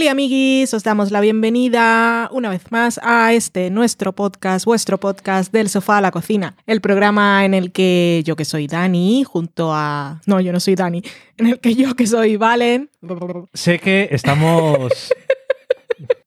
Hola amiguis, os damos la bienvenida una vez más a este nuestro podcast, vuestro podcast del sofá a la cocina, el programa en el que yo que soy Dani, junto a... No, yo no soy Dani, en el que yo que soy Valen... Sé que estamos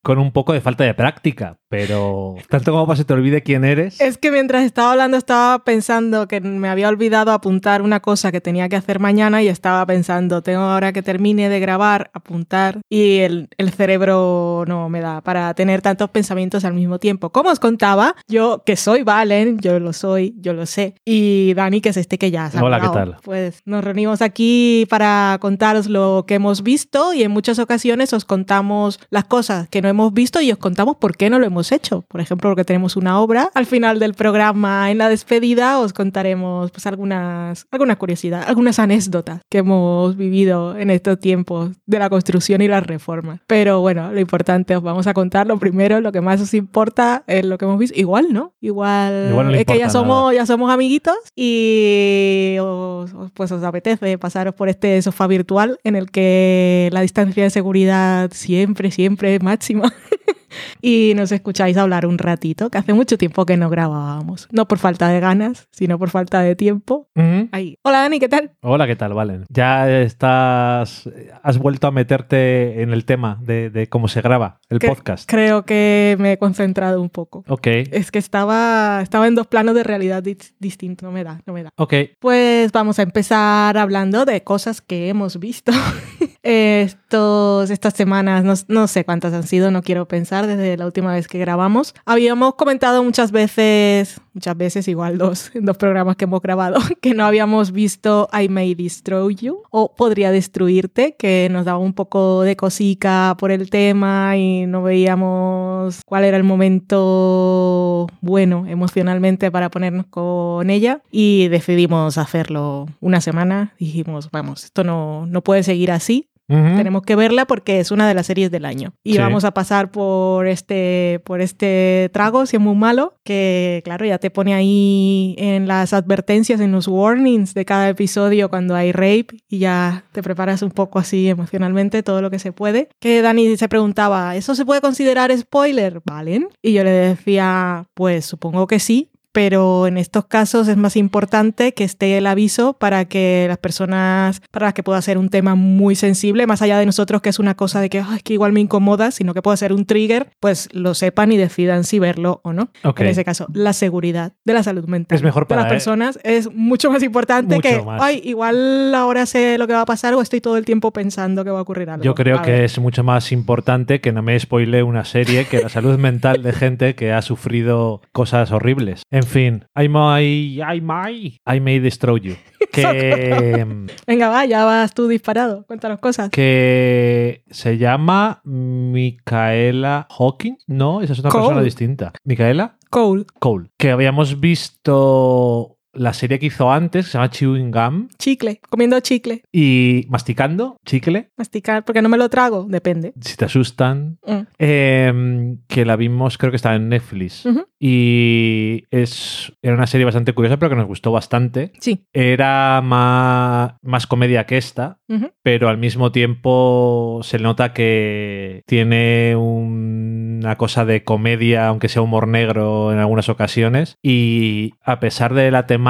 con un poco de falta de práctica, pero tanto como para se te olvide quién eres. Es que mientras estaba hablando estaba pensando que me había olvidado apuntar una cosa que tenía que hacer mañana y estaba pensando, tengo ahora que termine de grabar, apuntar y el, el cerebro no me da para tener tantos pensamientos al mismo tiempo. Como os contaba, yo que soy Valen, yo lo soy, yo lo sé, y Dani que es este que ya Hola, ¿qué tal? Pues nos reunimos aquí para contaros lo que hemos visto y en muchas ocasiones os contamos las cosas que no hemos visto y os contamos por qué no lo hemos hecho. Por ejemplo, porque tenemos una obra. Al final del programa, en la despedida, os contaremos pues, algunas, algunas curiosidades, algunas anécdotas que hemos vivido en estos tiempos de la construcción y la reforma. Pero bueno, lo importante, os vamos a contar lo primero, lo que más os importa es lo que hemos visto. Igual, ¿no? Igual, Igual no es que ya somos, ya somos amiguitos y os, os- pues os apetece pasaros por este sofá virtual en el que la distancia de seguridad siempre, siempre es máxima. immer. y nos escucháis hablar un ratito, que hace mucho tiempo que no grabábamos. No por falta de ganas, sino por falta de tiempo. Ahí. Hola Dani, ¿qué tal? Hola, ¿qué tal, Valen? Ya estás. Has vuelto a meterte en el tema de, de cómo se graba el Que- podcast. Creo que me he concentrado un poco. Ok, Es que estaba, estaba en dos planos de realidad dis- distintos. No me da, no me da. ok. Pues vamos a empezar hablando de cosas que hemos visto estos, estas semanas. No, no sé cuántas han sido, no quiero pensar desde la última vez que grabamos. Habíamos comentado muchas veces, muchas veces, igual dos, en dos programas que hemos grabado, que no habíamos visto I May Destroy You o Podría Destruirte, que nos daba un poco de cosica por el tema y no veíamos cuál era el momento bueno emocionalmente para ponernos con ella y decidimos hacerlo una semana. Dijimos, vamos, esto no, no puede seguir así. Ujú. Tenemos que verla porque es una de las series del año. Y Sí. vamos a pasar por este, por este trago, si es muy malo, que claro, ya te pone ahí en las advertencias, en los warnings de cada episodio cuando hay rape y ya te preparas un poco así emocionalmente todo lo que se puede. Que Dani se preguntaba, ¿eso se puede considerar spoiler? ¿Valen? Y yo le decía, pues supongo que sí, pero en estos casos es más importante que esté el aviso para que las personas, para las que pueda ser un tema muy sensible, más allá de nosotros que es una cosa de que, "Ay, que igual me incomoda, sino que pueda ser un trigger, pues lo sepan y decidan si verlo o no. En ese caso, la seguridad de la salud mental Es mejor de las para- personas es mucho más importante Mucho que, más. ay, igual ahora sé lo que va a pasar o estoy todo el tiempo pensando que va a ocurrir algo. Yo creo A que ver. es mucho más importante que no me spoile una serie que la salud mental de gente que ha sufrido cosas horribles. En fin, I may, I may, I may destroy you. Que, Venga, va, ya vas tú disparado. Cuéntanos cosas. que se llama Micaela Hawking. No, esa es una Cole. persona distinta. Micaela Cole, Cole. Que habíamos visto la serie que hizo antes, que se llama Chewing Gum. chicle, comiendo chicle. Y masticando, chicle, Masticar, porque no me lo trago, depende. si te asustan. Mm. eh, que la vimos, creo que está en Netflix. Y es, era una serie bastante curiosa, pero que nos gustó bastante. Sí. Era más, más comedia que esta, pero al mismo tiempo se nota que tiene una cosa de comedia, aunque sea humor negro en algunas ocasiones. Y a pesar de la temática,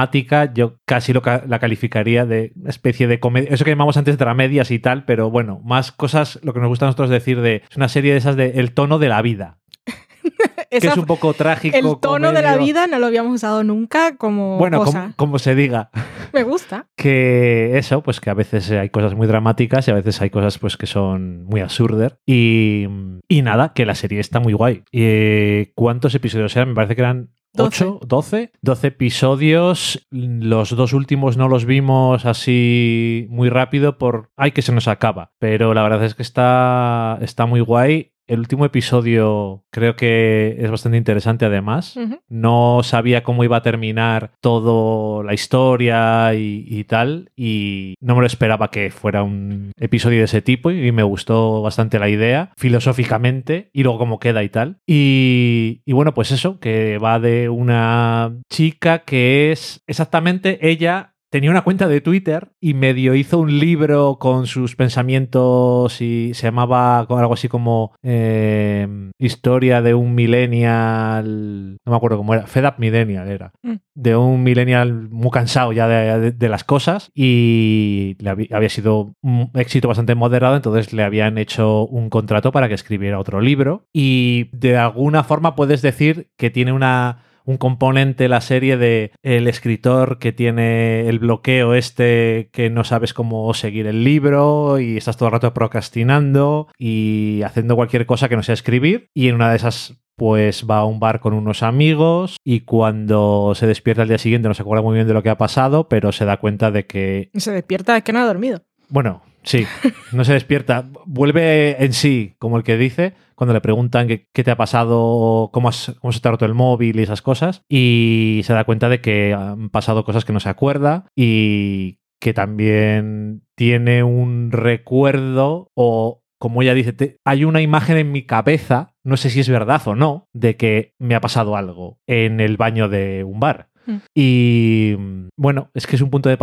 yo casi lo ca- la calificaría de una especie de comedia. Eso que llamamos antes dramedias y tal, pero bueno, más cosas, lo que nos gusta a nosotros decir de. Es una serie de esas de el tono de la vida. que es un poco trágico. el tono de la vida no lo habíamos usado nunca como Bueno, cosa. como, como se diga. Me gusta. que eso, pues que a veces hay cosas muy dramáticas y a veces hay cosas pues que son muy absurdas. Y, y nada, que la serie está muy guay. Y, eh, ¿Cuántos episodios eran? Me parece que eran Doce. 8, 12. 12 episodios. Los dos últimos no los vimos así muy rápido por... ¡Ay, que se nos acaba! Pero la verdad es que está, está muy guay. El último episodio creo que es bastante interesante además. No sabía cómo iba a terminar toda la historia y, y tal, y no me lo esperaba que fuera un episodio de ese tipo, y me gustó bastante la idea, filosóficamente, y luego cómo queda y tal. Y, y bueno, pues eso, que va de una chica que es exactamente ella tenía una cuenta de Twitter y medio hizo un libro con sus pensamientos y se llamaba algo así como eh, Historia de un millennial, no me acuerdo cómo era, Fed Up Millennial era, Mm. de un millennial muy cansado ya de, de- de las cosas y le había, había sido un éxito bastante moderado, entonces le habían hecho un contrato para que escribiera otro libro y de alguna forma puedes decir que tiene una un componente la serie de el escritor que tiene el bloqueo este que no sabes cómo seguir el libro y estás todo el rato procrastinando y haciendo cualquier cosa que no sea escribir y en una de esas pues va a un bar con unos amigos y cuando se despierta al día siguiente no se acuerda muy bien de lo que ha pasado, pero se da cuenta de que se despierta, es que no ha dormido. bueno, sí, no se despierta. Vuelve en sí, como el que dice, cuando le preguntan qué, qué te ha pasado, cómo, has- cómo se te ha roto el móvil y esas cosas. Y se da cuenta de que han pasado cosas que no se acuerda y que también tiene un recuerdo o... Como ella dice, te- hay una imagen en mi cabeza, no sé si es verdad o no, de que me ha pasado algo en el baño de un bar. Mm. Y bueno, es que es un punto de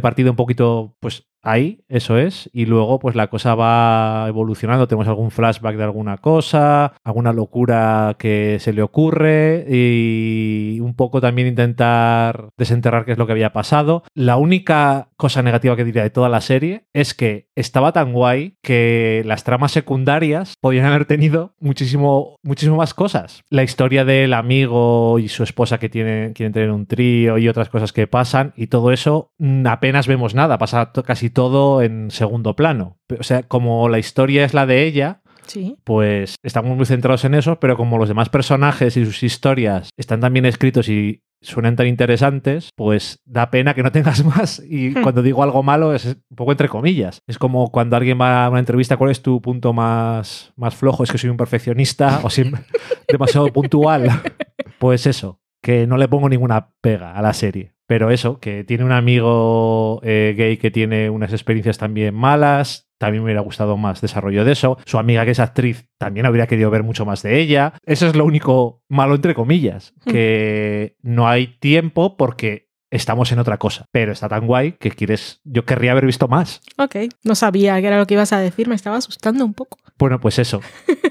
partida un poquito, pues ahí, eso es. Y luego, pues la cosa va evolucionando. Tenemos algún flashback de alguna cosa, alguna locura que se le ocurre y un poco también intentar desenterrar qué es lo que había pasado. La única cosa negativa que diría de toda la serie es que estaba tan guay que las tramas secundarias podían haber tenido muchísimo, muchísimo más cosas. La historia del amigo y su esposa que tienen, quieren tener un trío y otras cosas que pasan y todo eso mm, apenas vemos nada, pasa casi todo en segundo plano. O sea, como la historia es la de ella, Sí. pues estamos muy centrados en eso, pero como los demás personajes y sus historias están tan bien escritos y suenan tan interesantes, pues da pena que no tengas más. Y Hmm. cuando digo algo malo es un poco entre comillas. Es como cuando alguien va a una entrevista, ¿cuál es tu punto más, más flojo? Es que soy un perfeccionista o siempre demasiado puntual. Pues eso, que no le pongo ninguna pega a la serie. Pero eso, que tiene un amigo eh, gay que tiene unas experiencias también malas. También me hubiera gustado más desarrollo de eso. Su amiga que es actriz también habría querido ver mucho más de ella. Eso es lo único malo entre comillas. Que no hay tiempo porque estamos en otra cosa. Pero está tan guay que quieres. Yo querría haber visto más. Ok. No sabía qué era lo que ibas a decir, me estaba asustando un poco. Bueno, pues eso.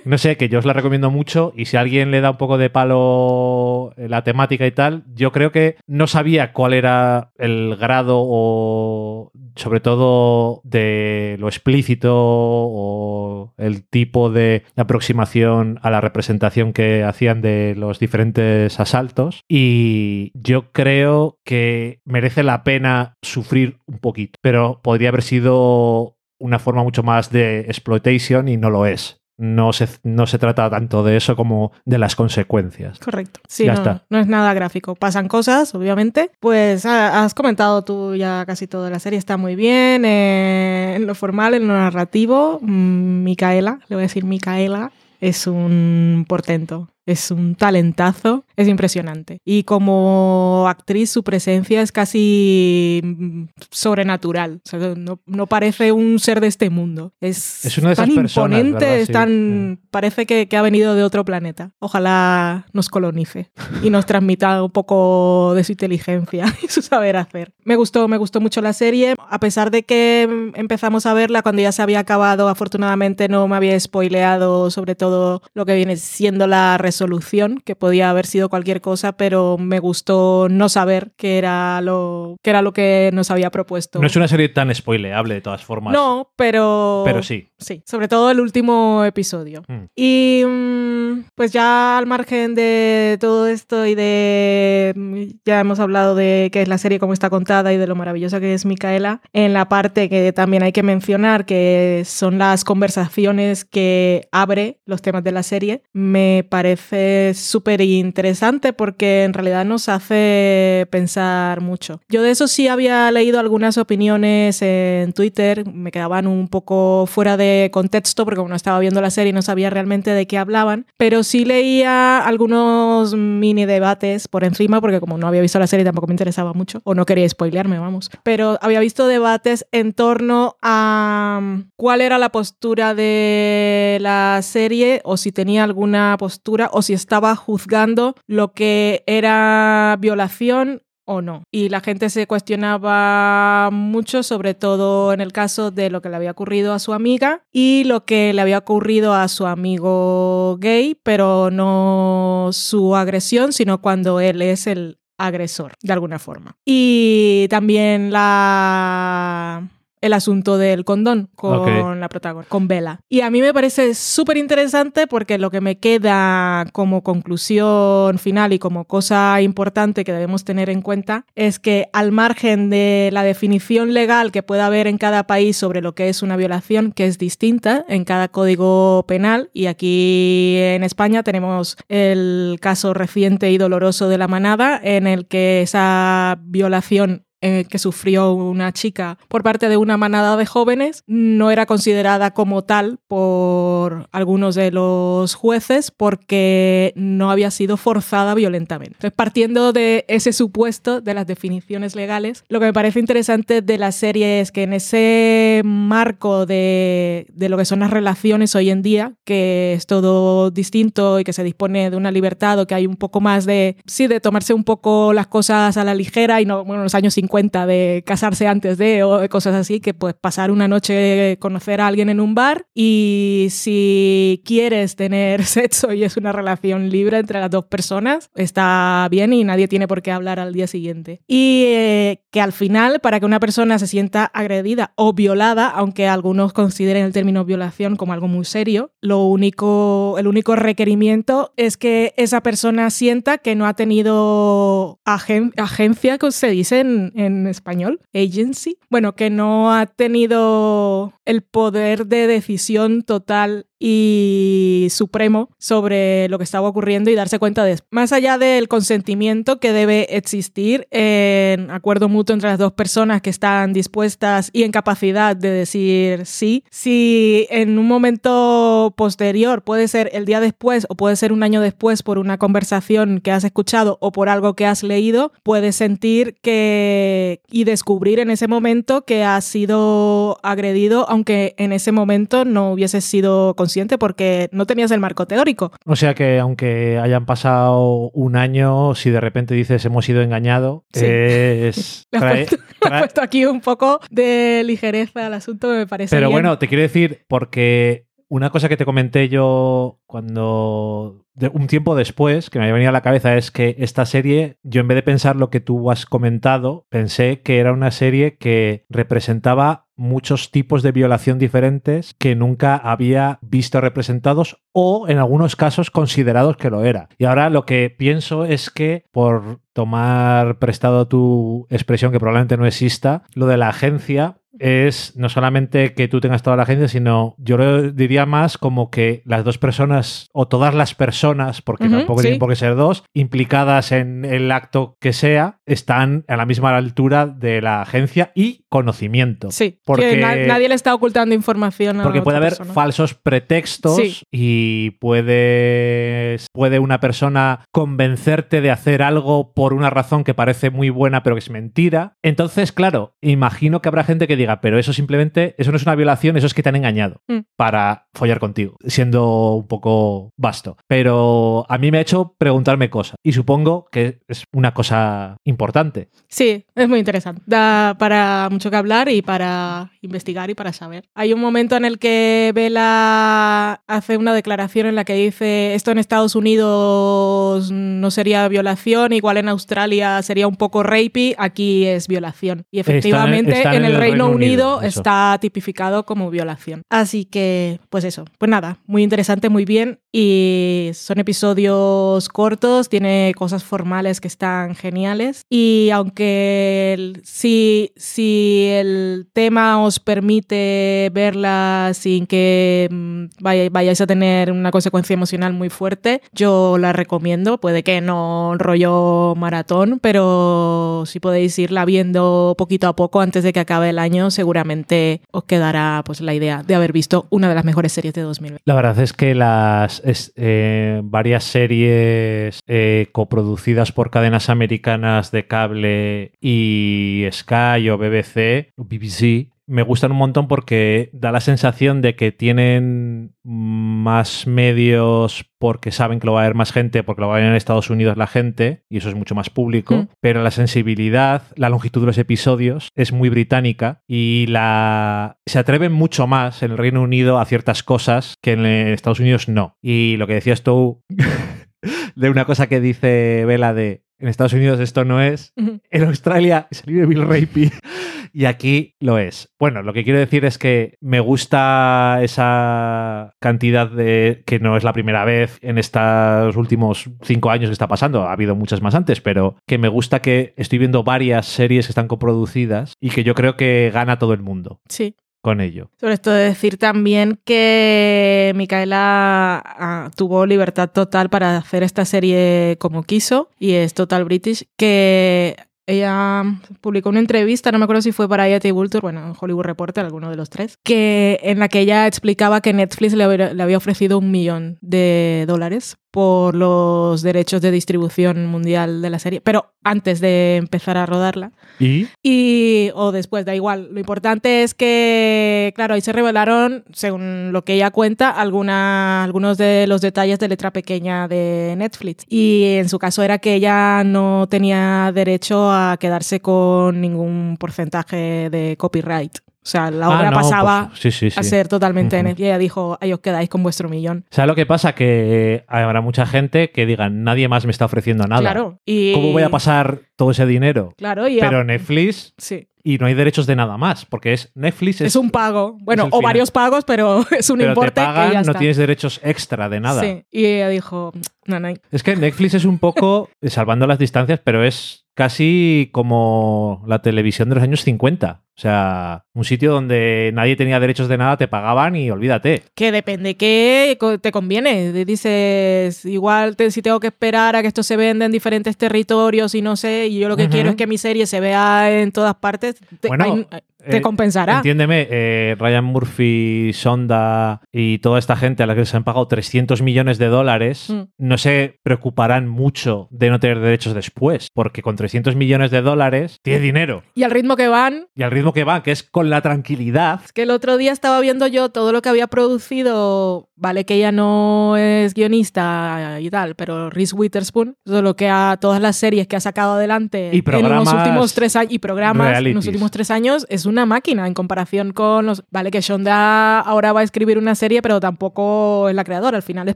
No sé, que yo os la recomiendo mucho y si alguien le da un poco de palo eh, la temática y tal, yo creo que no sabía cuál era el grado o sobre todo de lo explícito o el tipo de aproximación a la representación que hacían de los diferentes asaltos y yo creo que merece la pena sufrir un poquito, pero podría haber sido una forma mucho más de exploitation y no lo es. No se, no se trata tanto de eso como de las consecuencias. Correcto. Sí, Ya no, está. no es nada gráfico. Pasan cosas, obviamente. Pues has comentado tú ya casi todo. La serie está muy bien. eh, en lo formal, en lo narrativo, mm, Micaela, le voy a decir Micaela, es un portento. Es un talentazo, es impresionante. Y como actriz, su presencia es casi mm, sobrenatural. O sea, no, no parece un ser de este mundo. Es, Es una de esas tan personas, imponente, ¿verdad? es Sí. tan, parece que, que ha venido de otro planeta. Ojalá nos colonice y nos transmita un poco de su inteligencia y su saber hacer. Me gustó, me gustó mucho la serie. A pesar de que mm, empezamos a verla cuando ya se había acabado, afortunadamente no me había spoileado sobre todo lo que viene siendo la resolución, que podía haber sido cualquier cosa, pero me gustó no saber qué era lo, qué era lo que nos había propuesto. No es una serie tan spoileable de todas formas. No, pero... Pero sí. Sí, sobre todo el último episodio. Mm. Y mm, pues ya al margen de todo esto y de... mm, Ya hemos hablado de qué es la serie, cómo está contada y de lo maravillosa que es Micaela. En la parte que también hay que mencionar, que son las conversaciones que abre los temas de la serie, me parece súper interesante porque en realidad nos hace pensar mucho. Yo de eso sí había leído algunas opiniones en Twitter, me quedaban un poco fuera de contexto porque no estaba viendo la serie no sabía realmente de qué hablaban, pero sí leía algunos mini debates por encima porque como no había visto la serie tampoco me interesaba mucho o no quería spoilearme, vamos, pero había visto debates en torno a mm, cuál era la postura de la serie o si tenía alguna postura o si estaba juzgando lo que era violación o no. Y la gente se cuestionaba mucho, sobre todo en el caso de lo que le había ocurrido a su amiga y lo que le había ocurrido a su amigo gay, pero no su agresión, sino cuando él es el agresor, de alguna forma. Y también la el asunto del condón con la protagonista, con Bella. Y a mí me parece súper interesante porque lo que me queda como conclusión final y como cosa importante que debemos tener en cuenta es que al margen de la definición legal que pueda haber en cada país sobre lo que es una violación, que es distinta en cada código penal, y aquí en España tenemos el caso reciente y doloroso de la manada, en el que esa violación eh, que sufrió una chica por parte de una manada de jóvenes no era considerada como tal por algunos de los jueces porque no había sido forzada violentamente. Entonces, partiendo de ese supuesto de las definiciones legales, lo que me parece interesante de la serie es que en ese marco de, de lo que son las relaciones hoy en día, que es todo distinto y que se dispone de una libertad o que hay un poco más de, sí, de tomarse un poco las cosas a la ligera y no, bueno, en los años 50 cuenta de casarse antes de o cosas así, que pues pasar una noche, conocer a alguien en un bar y si quieres tener sexo y es una relación libre entre las dos personas, está bien y nadie tiene por qué hablar al día siguiente. Y eh, que al final, para que una persona se sienta agredida o violada, aunque algunos consideren el término violación como algo muy serio, lo único, el único requerimiento es que esa persona sienta que no ha tenido agencia, que se dice en español, agency, bueno, que no ha tenido el poder de decisión total y supremo sobre lo que estaba ocurriendo y darse cuenta de eso. Más allá del consentimiento que debe existir en acuerdo mutuo entre las dos personas que están dispuestas y en capacidad de decir sí, si en un momento posterior, puede ser el día después o puede ser un año después por una conversación que has escuchado o por algo que has leído, puedes sentir que y descubrir en ese momento que has sido agredido, aunque en ese momento no hubieses sido porque no tenías el marco teórico. O sea que aunque hayan pasado un año, si de repente dices hemos sido engañados, es... Le puesto, aquí un poco de ligereza al asunto, me parece. Pero bueno, te quiero decir, porque una cosa que te comenté yo cuando un tiempo después, que me había venido a la cabeza, es que esta serie, yo en vez de pensar lo que tú has comentado, pensé que era una serie que representaba muchos tipos de violación diferentes que nunca había visto representados o en algunos casos considerados que lo era. Y ahora lo que pienso es que por tomar prestado tu expresión que probablemente no exista, lo de la agencia es no solamente que tú tengas toda la agencia, sino yo lo diría más como que las dos personas o todas las personas, porque tampoco tienen por qué ser dos, implicadas en el acto que sea, están a la misma altura de la agencia y conocimiento. Sí, porque nadie le está ocultando información. A porque puede haber falsos pretextos y puede, puede una persona convencerte de hacer algo por una razón que parece muy buena pero que es mentira. Entonces, claro, imagino que habrá gente que diga, pero eso simplemente, eso no es una violación, eso es que te han engañado mm. para follar contigo, siendo un poco vasto. Pero a mí me ha hecho preguntarme cosas y supongo que es una cosa importante. Sí, es muy interesante. Da para mucho que hablar y para investigar y para saber. Hay un momento en el que Vela hace una declaración en la que dice esto en Estados Unidos no sería violación, igual en Australia sería un poco rapey, aquí es violación. Y efectivamente en, el, Reino, Unido, está tipificado como violación. Así que, pues eso, pues nada, muy interesante, muy bien. Y son episodios cortos, tiene cosas formales que están geniales. Y aunque si, si el tema os permite verla sin que mm, vayáis a tener una consecuencia emocional muy fuerte, yo la recomiendo. Puede que no rollo maratón, pero si podéis irla viendo poquito a poco antes de que acabe el año, seguramente os quedará pues, la idea de haber visto una de las mejores series de 2020. La verdad es que las eh, varias series eh, coproducidas por cadenas americanas de cable y Sky o BBC, BBC me gustan un montón porque da la sensación de que tienen más medios porque saben que lo va a ver más gente, porque lo va a ver en Estados Unidos la gente, y eso es mucho más público, Mm. pero la sensibilidad, la longitud de los episodios es muy británica y la se atreven mucho más en el Reino Unido a ciertas cosas que en Estados Unidos no. Y lo que decías tú de una cosa que dice Vela de en Estados Unidos esto no es, en Australia es el Bill Rapey y aquí lo es. Bueno, lo que quiero decir es que me gusta esa cantidad de que no es la primera vez en estos últimos cinco años que está pasando, ha habido muchas más antes, pero que me gusta que estoy viendo varias series que están coproducidas y que yo creo que gana todo el mundo Sí. Con ello. Sobre esto de decir también que Micaela ah, tuvo libertad total para hacer esta serie como quiso y es Total British, que ella publicó una entrevista, no me acuerdo si fue para IAT Vulture, bueno, Hollywood Reporter, alguno de los tres, que en la que ella explicaba que Netflix le había, le había ofrecido un millón de dólares por los derechos de distribución mundial de la serie, pero antes de empezar a rodarla. Y Y, o después, da igual. Lo importante es que, claro, ahí se revelaron, según lo que ella cuenta, alguna, algunos de los detalles de letra pequeña de Netflix. Y en su caso era que ella no tenía derecho a quedarse con ningún porcentaje de copyright. O sea, la obra Ah, no, pasaba pues, sí, sí, sí. a ser totalmente de Netflix. Y ella dijo, ahí os quedáis con vuestro millón. ¿Sabes lo que pasa? Que habrá mucha gente que diga, nadie más me está ofreciendo nada. Claro. Y, ¿Cómo voy a pasar todo ese dinero? Claro, y Pero Netflix sí. y no hay derechos de nada más, porque es Netflix Es, un pago. Bueno, o final. varios pagos, pero es un pero te importe pagan, que ya no está. tienes derechos extra de nada. Sí. Y ella dijo, no, no. Es que Netflix es un poco, salvando las distancias, pero es casi como la televisión de los años 50. O sea, un sitio donde nadie tenía derechos de nada, te pagaban y olvídate. Que depende qué co- te conviene. Dices, igual te- si tengo que esperar a que esto se venda en diferentes territorios y no sé, y yo lo que quiero es que mi serie se vea en todas partes, te, Bueno, hay- te Eh, compensará. Entiéndeme, eh, Ryan Murphy, Sonda y toda esta gente a la que se han pagado 300 millones de dólares, Mm. no se preocuparán mucho de no tener derechos después, porque con 300 millones de dólares tiene dinero. Y al ritmo que van, Y al ritmo que va, que es con la tranquilidad. es que el otro día estaba viendo yo todo lo que había producido, vale que ella no es guionista y tal, pero Reese Witherspoon, todo lo que ha, todas las series que ha sacado adelante Y en los últimos tres años y programas en los últimos tres años es una máquina en comparación con los, vale que Shonda ahora va a escribir una serie, pero tampoco es la creadora, al final es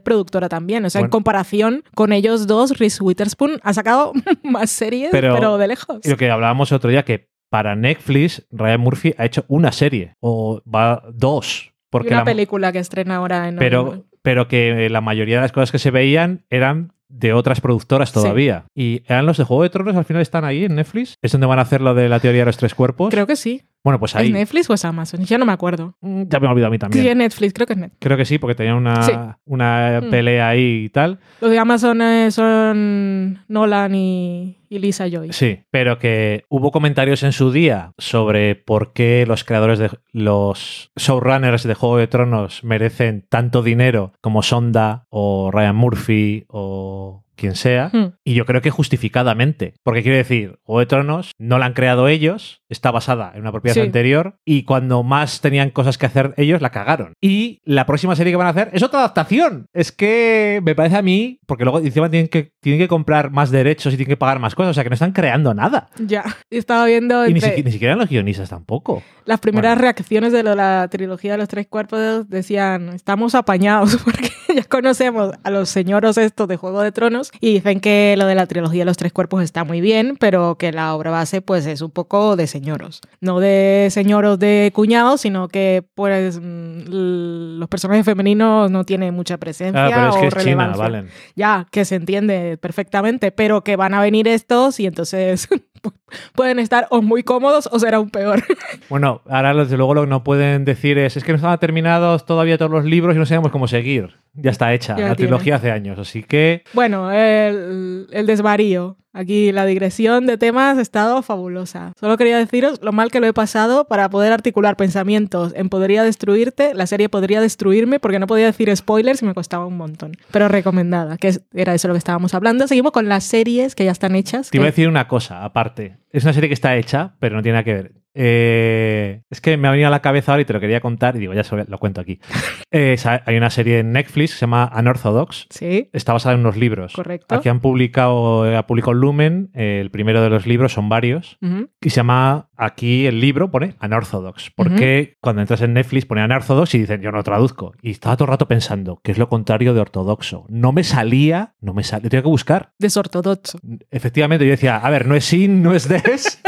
productora también, o sea, en comparación con ellos dos, Reese Witherspoon ha sacado más series, Pero- pero, de lejos. Y lo que hablábamos otro día, que para Netflix, Ryan Murphy ha hecho una serie, o va dos. Y Porque una la- película que estrena ahora en pero, pero que la mayoría de las cosas que se veían eran de otras productoras Sí. todavía. Y eran los de Juego de Tronos, al final están ahí en Netflix. Es donde van a hacer lo de la teoría de los tres cuerpos. Creo que sí. Bueno, pues ahí. ¿Es Netflix o es Amazon? Ya no me acuerdo. Mm, Ya me he olvidado a mí también. Sí, es Netflix, creo que es Netflix. Creo que sí, porque tenían una, Sí. una Mm. pelea ahí y tal. Los de Amazon eh, son Nolan y, y Lisa Joy. Sí, pero que hubo comentarios en su día sobre por qué los creadores de los showrunners de Juego de Tronos merecen tanto dinero como Sonda o Ryan Murphy o quien sea. Hmm. Y yo creo que justificadamente. Porque quiero decir, Juego de Tronos no la han creado ellos, está basada en una propiedad Sí. anterior y cuando más tenían cosas que hacer ellos, la cagaron. Y la próxima serie que van a hacer es otra adaptación. Es que me parece a mí, porque luego encima tienen que, tienen que comprar más derechos y tienen que pagar más cosas, o sea que no están creando nada. Ya. Estaba viendo Y ni, entre siqui- ni siquiera los guionistas tampoco. las primeras Bueno. reacciones de lo- la trilogía de los tres cuerpos. Decían, estamos apañados porque conocemos a los señoros estos de Juego de Tronos y dicen que lo de la trilogía de los tres cuerpos está muy bien, pero que la obra base pues es un poco de señoros. No de señoros de cuñados, sino que pues mm, los personajes femeninos no tienen mucha presencia Ah, pero es o que es China, relevancia. valen. ya, que se entiende perfectamente, pero que van a venir estos y entonces pueden estar o muy cómodos o será un peor. Bueno, ahora desde luego lo que no pueden decir es, es que no estaban terminados todavía todos los libros y no sabemos cómo seguir. Ya está hecha, Ya la tiene. trilogía hace años, así que bueno, el, el desvarío. Aquí la digresión de temas ha estado fabulosa. Solo quería deciros lo mal que lo he pasado para poder articular pensamientos en Podría Destruirte. La serie Podría Destruirme porque no podía decir spoilers y me costaba un montón. Pero recomendada, que era eso lo que estábamos hablando. Seguimos con las series que ya están hechas. te iba a que- decir una cosa aparte. Es una serie que está hecha, pero no tiene nada que ver. Eh, es que me ha venido a la cabeza ahora y te lo quería contar y digo, ya se lo cuento aquí. Eh, hay una serie en Netflix que se llama Unorthodox. Sí, Está basada en unos libros. Correcto. Aquí han publicado, ha publicado Lumen, eh, el primero de los libros, son varios. Y se llama aquí el libro, pone Unorthodox. Porque cuando entras en Netflix pone Unorthodox y dicen, yo no traduzco. Y estaba todo el rato pensando, ¿qué es lo contrario de ortodoxo? No me salía, no me salía, tenía que buscar. desortodoxo. Efectivamente, yo decía, a ver, no es sin, no es des.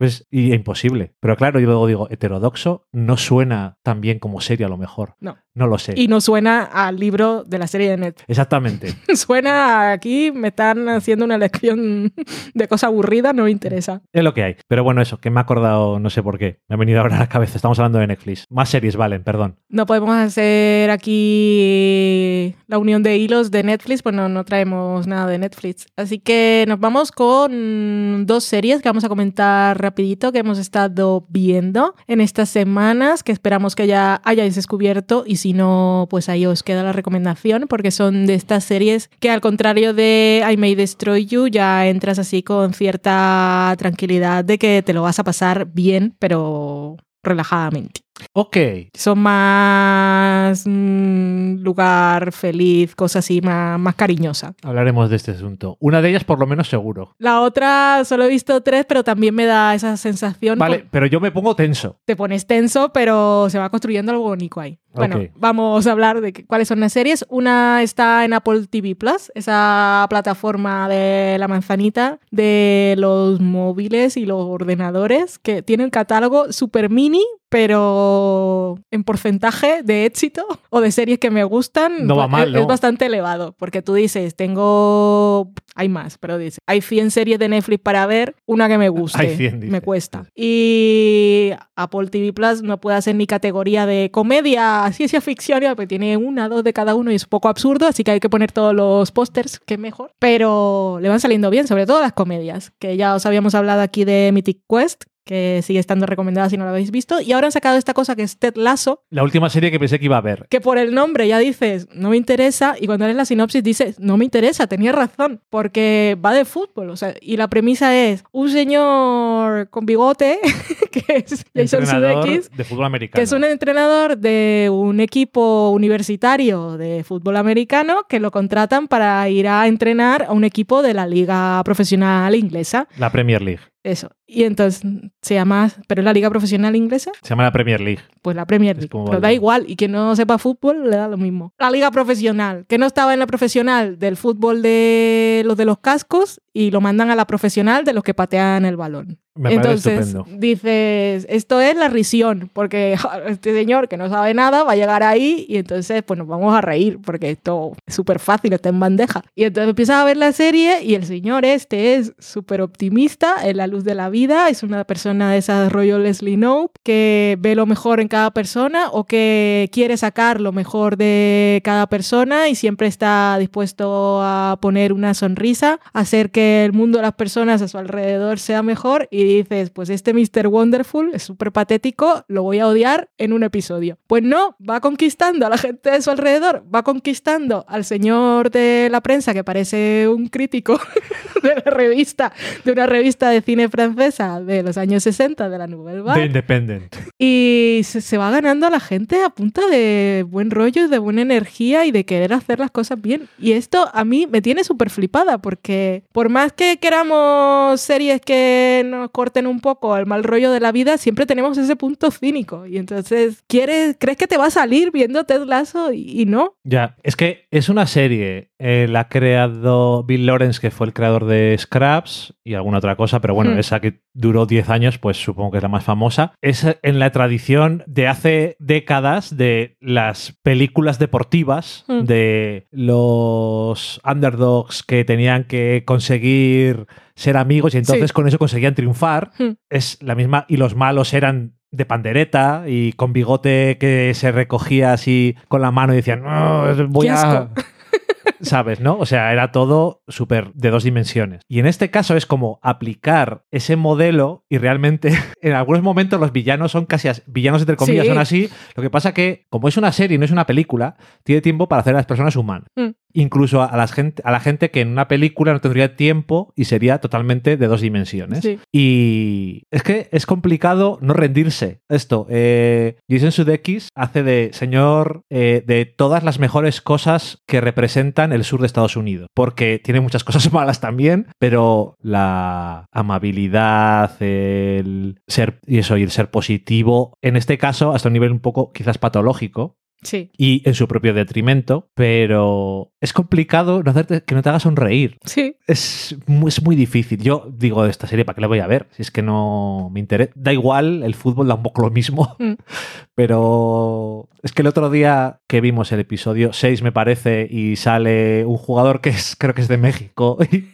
Pues, y imposible. Pero claro, yo luego digo, heterodoxo no suena tan bien como serie a lo mejor. No. No lo sé. Y no suena al libro de la serie de Netflix. Exactamente. Suena aquí, me están haciendo una lección de cosa aburrida, no me interesa. Es lo que hay. Pero bueno, eso, que me ha acordado, no sé por qué. Me ha venido ahora a la cabeza. Estamos hablando de Netflix. Más series valen, perdón. No podemos hacer aquí la unión de hilos de Netflix, pues no, no traemos nada de Netflix. Así que nos vamos con dos series que vamos a comentar rapidito que hemos estado viendo en estas semanas, que esperamos que ya hayáis descubierto y si no, pues ahí os queda la recomendación, porque son de estas series que al contrario de I May Destroy You, ya entras así con cierta tranquilidad de que te lo vas a pasar bien, pero relajadamente Ok. son más mm, lugar feliz, cosa así más, más cariñosa. Hablaremos de este asunto. Una de ellas, por lo menos, seguro. La otra solo he visto tres, pero también me da esa sensación. Vale, por- pero yo me pongo tenso. Te pones tenso, pero se va construyendo algo bonito ahí. Bueno, vamos a hablar de que- cuáles son las series. Una está en Apple TV Plus, esa plataforma de la manzanita de los móviles y los ordenadores que tiene el catálogo super mini, pero en porcentaje de éxito o de series que me gustan No va mal, es, ¿no? es bastante elevado. Porque tú dices, tengo. Hay más, pero dices, hay 100 series de Netflix para ver, una que me guste. Hay 100, dice. me cuesta. Y Apple TV Plus no puede hacer ni categoría de comedia, ciencia ficción, porque tiene una, dos de cada uno y es un poco absurdo, así que hay que poner todos los pósters, que mejor. Pero le van saliendo bien, sobre todo las comedias, que ya os habíamos hablado aquí de Mythic Quest, que sigue estando recomendada si no la habéis visto. Y ahora han sacado esta cosa que es Ted Lasso, La última serie que pensé que iba a ver. que por el nombre ya dices, no me interesa, y cuando lees la sinopsis dices, no me interesa, tenía razón, porque va de fútbol, o sea, y la premisa es un señor con bigote, que es Jason Sudeikis, de fútbol americano. que es un entrenador de un equipo universitario de fútbol americano que lo contratan para ir a entrenar a un equipo de la liga profesional inglesa. La Premier League. Eso. Y entonces se llama, pero es la liga profesional inglesa, Se llama la Premier League. pues la Premier League. Pero el- da igual, y quien no sepa fútbol le da lo mismo. La liga profesional, que no estaba en la profesional del fútbol de los de los cascos y lo mandan a la profesional de los que patean el balón. Me Entonces dices, esto es la risión, porque este señor que no sabe nada va a llegar ahí y entonces pues nos vamos a reír, porque esto es súper fácil, está en bandeja. Y entonces empiezas a ver la serie y el señor este es súper optimista en la luz de la vida, es una persona de esas rollo Leslie Knope, que ve lo mejor en cada persona o que quiere sacar lo mejor de cada persona y siempre está dispuesto a poner una sonrisa, hacer que el mundo de las personas a su alrededor sea mejor y dices, pues este Mr. Wonderful es súper patético, lo voy a odiar en un episodio. Pues no, va conquistando a la gente de su alrededor, va conquistando al señor de la prensa que parece un crítico de la revista, de una revista de cine de los años 60 de la Nouvelle Vague. The Independent. Y se, se va ganando a la gente a punta de buen rollo, y de buena energía y de querer hacer las cosas bien. Y esto a mí me tiene súper flipada porque por más que queramos series que nos corten un poco el mal rollo de la vida, siempre tenemos ese punto cínico. Y entonces, ¿quieres, ¿crees que te va a salir viendo Ted Lasso? Y, y no. Ya, es que es una serie. eh, la ha creado Bill Lawrence, que fue el creador de Scraps y alguna otra cosa, pero bueno, Hmm. esa que duró 10 años, pues supongo que es la más famosa. Es en la tradición de hace décadas de las películas deportivas, Hmm. de los underdogs que tenían que conseguir ser amigos y entonces Sí. con eso conseguían triunfar. Hmm. Es la misma, y los malos eran de pandereta y con bigote que se recogía así con la mano y decían, no, voy ¡Qué a... ¿Sabes? ¿No? O sea, era todo súper de dos dimensiones. Y en este caso es como aplicar ese modelo y realmente en algunos momentos los villanos son casi as- villanos entre comillas, Sí. son así. Lo que pasa que como es una serie y no es una película, tiene tiempo para hacer a las personas humanas. Mm. incluso a la, gente, a la gente que en una película no tendría tiempo y sería totalmente de dos dimensiones. Sí. Y es que es complicado no rendirse. Esto, eh, Jason Sudeikis hace de señor eh, de todas las mejores cosas que representan el sur de Estados Unidos, porque tiene muchas cosas malas también, pero la amabilidad, el ser y eso, y el ser positivo, en este caso hasta un nivel un poco quizás patológico, Sí, y en su propio detrimento, pero es complicado no hacerte, que no te haga sonreír. sí. Es, es muy difícil. Yo digo de esta serie, ¿para qué la voy a ver? Si es que no me interesa. Da igual, el fútbol da un poco lo mismo. Mm. Pero es que el otro día que vimos el episodio 6, me parece, y sale un jugador que es, creo que es de México. y-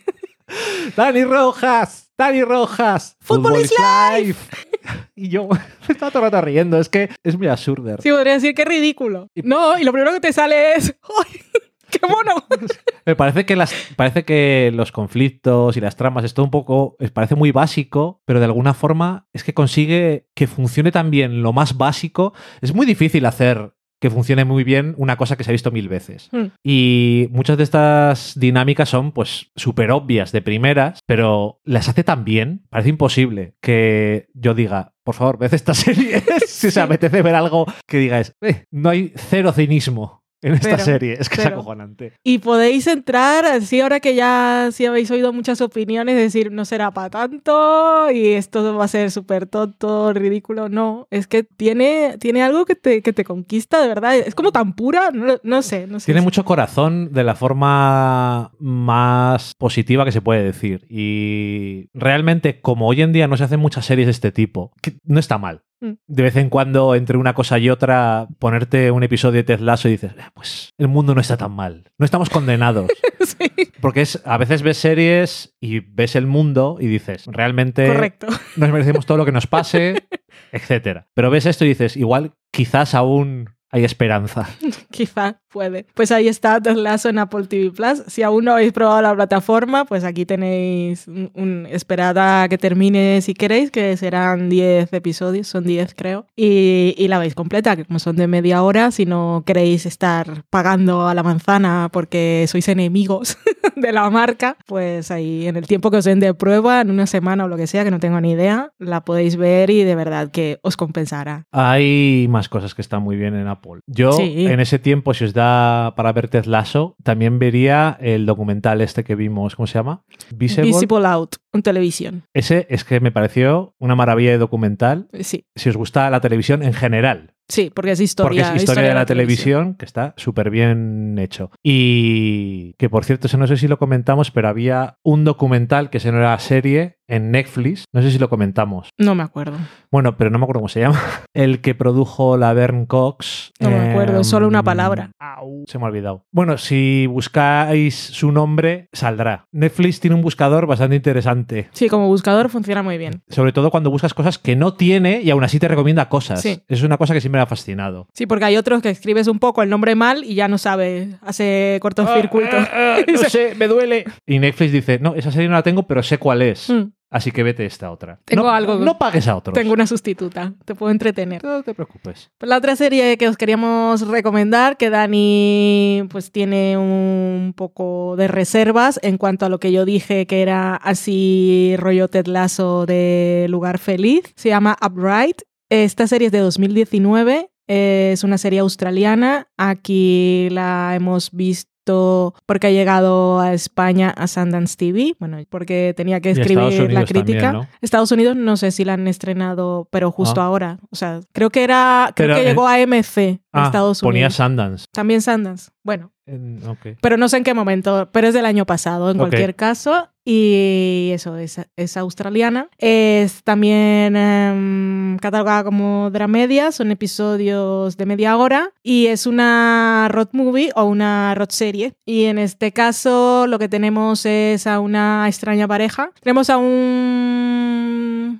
¡Dani Rojas! ¡Dani Rojas! Fútbol is life! y yo me estaba todo el rato riendo. Es que es muy absurdo. Sí, podría decir que es ridículo. No, y lo primero que te sale es. ¡Ay! ¡Qué mono! Me parece que las parece que los conflictos y las tramas es todo un poco es- parece muy básico, pero de alguna forma es que consigue que funcione también lo más básico. Es muy difícil hacer que funcione muy bien una cosa que se ha visto mil veces. Mm. Y muchas de estas dinámicas son pues súper obvias de primeras, pero las hace tan bien, parece imposible que yo diga, por favor, ved esta serie, si se apetece ver algo que digáis, "Eh, no hay cero cinismo en esta serie, es que es acojonante. Y podéis entrar, así ahora que ya sí habéis oído muchas opiniones, decir, no será para tanto y esto va a ser súper tonto, ridículo. No, es que tiene, tiene algo que te, que te conquista, de verdad. Es como tan pura, no, no sé, no sé. Tiene si- mucho corazón de la forma más positiva que se puede decir. Y realmente, como hoy en día no se hacen muchas series de este tipo, que no está mal. Mm. De vez en cuando, entre una cosa y otra, ponerte un episodio de Ted Lasso y dices, "Eh, pues el mundo no está tan mal. No estamos condenados. Sí, Porque es, a veces ves series y ves el mundo y dices, realmente correcto. nos merecemos todo lo que nos pase, etcétera. Pero ves esto y dices, igual quizás aún hay esperanza. Quizá puede. Pues ahí está Ted Lasso en Apple TV Plus. Si aún no habéis probado la plataforma, pues aquí tenéis un, un- esperad a que termine si queréis, que serán 10 episodios, son 10 creo, y, y la veis completa, que como son de media hora, si no queréis estar pagando a la manzana porque sois enemigos de la marca, pues ahí en el tiempo que os den de prueba, en una semana o lo que sea, que no tengo ni idea, la podéis ver y de verdad que os compensará. Hay más cosas que están muy bien en Apple. Yo, Sí. en ese tiempo, si os da para ver Ted Lasso, también vería el documental este que vimos, ¿cómo se llama? Visible. Visible Out, en televisión. Ese es que me pareció una maravilla de documental. Sí, Si os gusta la televisión en general, Sí, porque es historia. porque es historia, de la televisión, que está súper bien hecho. Y que por cierto, eso no sé si lo comentamos, pero había un documental que se no era serie en Netflix, no sé si lo comentamos. No me acuerdo. Bueno, pero no me acuerdo cómo se llama. El que produjo la Vern Cox. No me acuerdo, solo una em, palabra. au, se me ha olvidado. Bueno, si buscáis su nombre, saldrá. Netflix tiene un buscador bastante interesante. Sí, como buscador funciona muy bien. Sobre todo cuando buscas cosas que no tiene y aún así te recomienda cosas. Sí. Es una cosa que siempre me ha fascinado. Sí, porque hay otros que escribes un poco el nombre mal y ya no sabe, hace cortocircuito. Ah, ah, ah, no sé, me duele. Y Netflix dice, no, esa serie no la tengo, pero sé cuál es. Mm, Así que vete esta otra. Tengo no, algo- No pagues a otros. Tengo una sustituta, te puedo entretener. No te preocupes. La otra serie que os queríamos recomendar, que Dani pues tiene un poco de reservas en cuanto a lo que yo dije que era así rollo Ted Lasso de Lugar Feliz, se llama Upright. Esta serie es de 2019, es una serie australiana, aquí la hemos visto porque ha llegado a España a Sundance TV, bueno, porque tenía que escribir la crítica. también, ¿no? Estados Unidos no sé si la han estrenado, pero justo Ah. ahora. O sea, creo que era, creo Pero que llegó a MC Ah, Estados ponía Unidos. Sundance. También Sundance. Bueno, En- pero no sé en qué momento, pero es del año pasado en cualquier caso. Y eso, es, es australiana. Es también em, catalogada como dramedia, son episodios de media hora y es una road movie o una road serie. Y en este caso lo que tenemos es a una extraña pareja. Tenemos a un,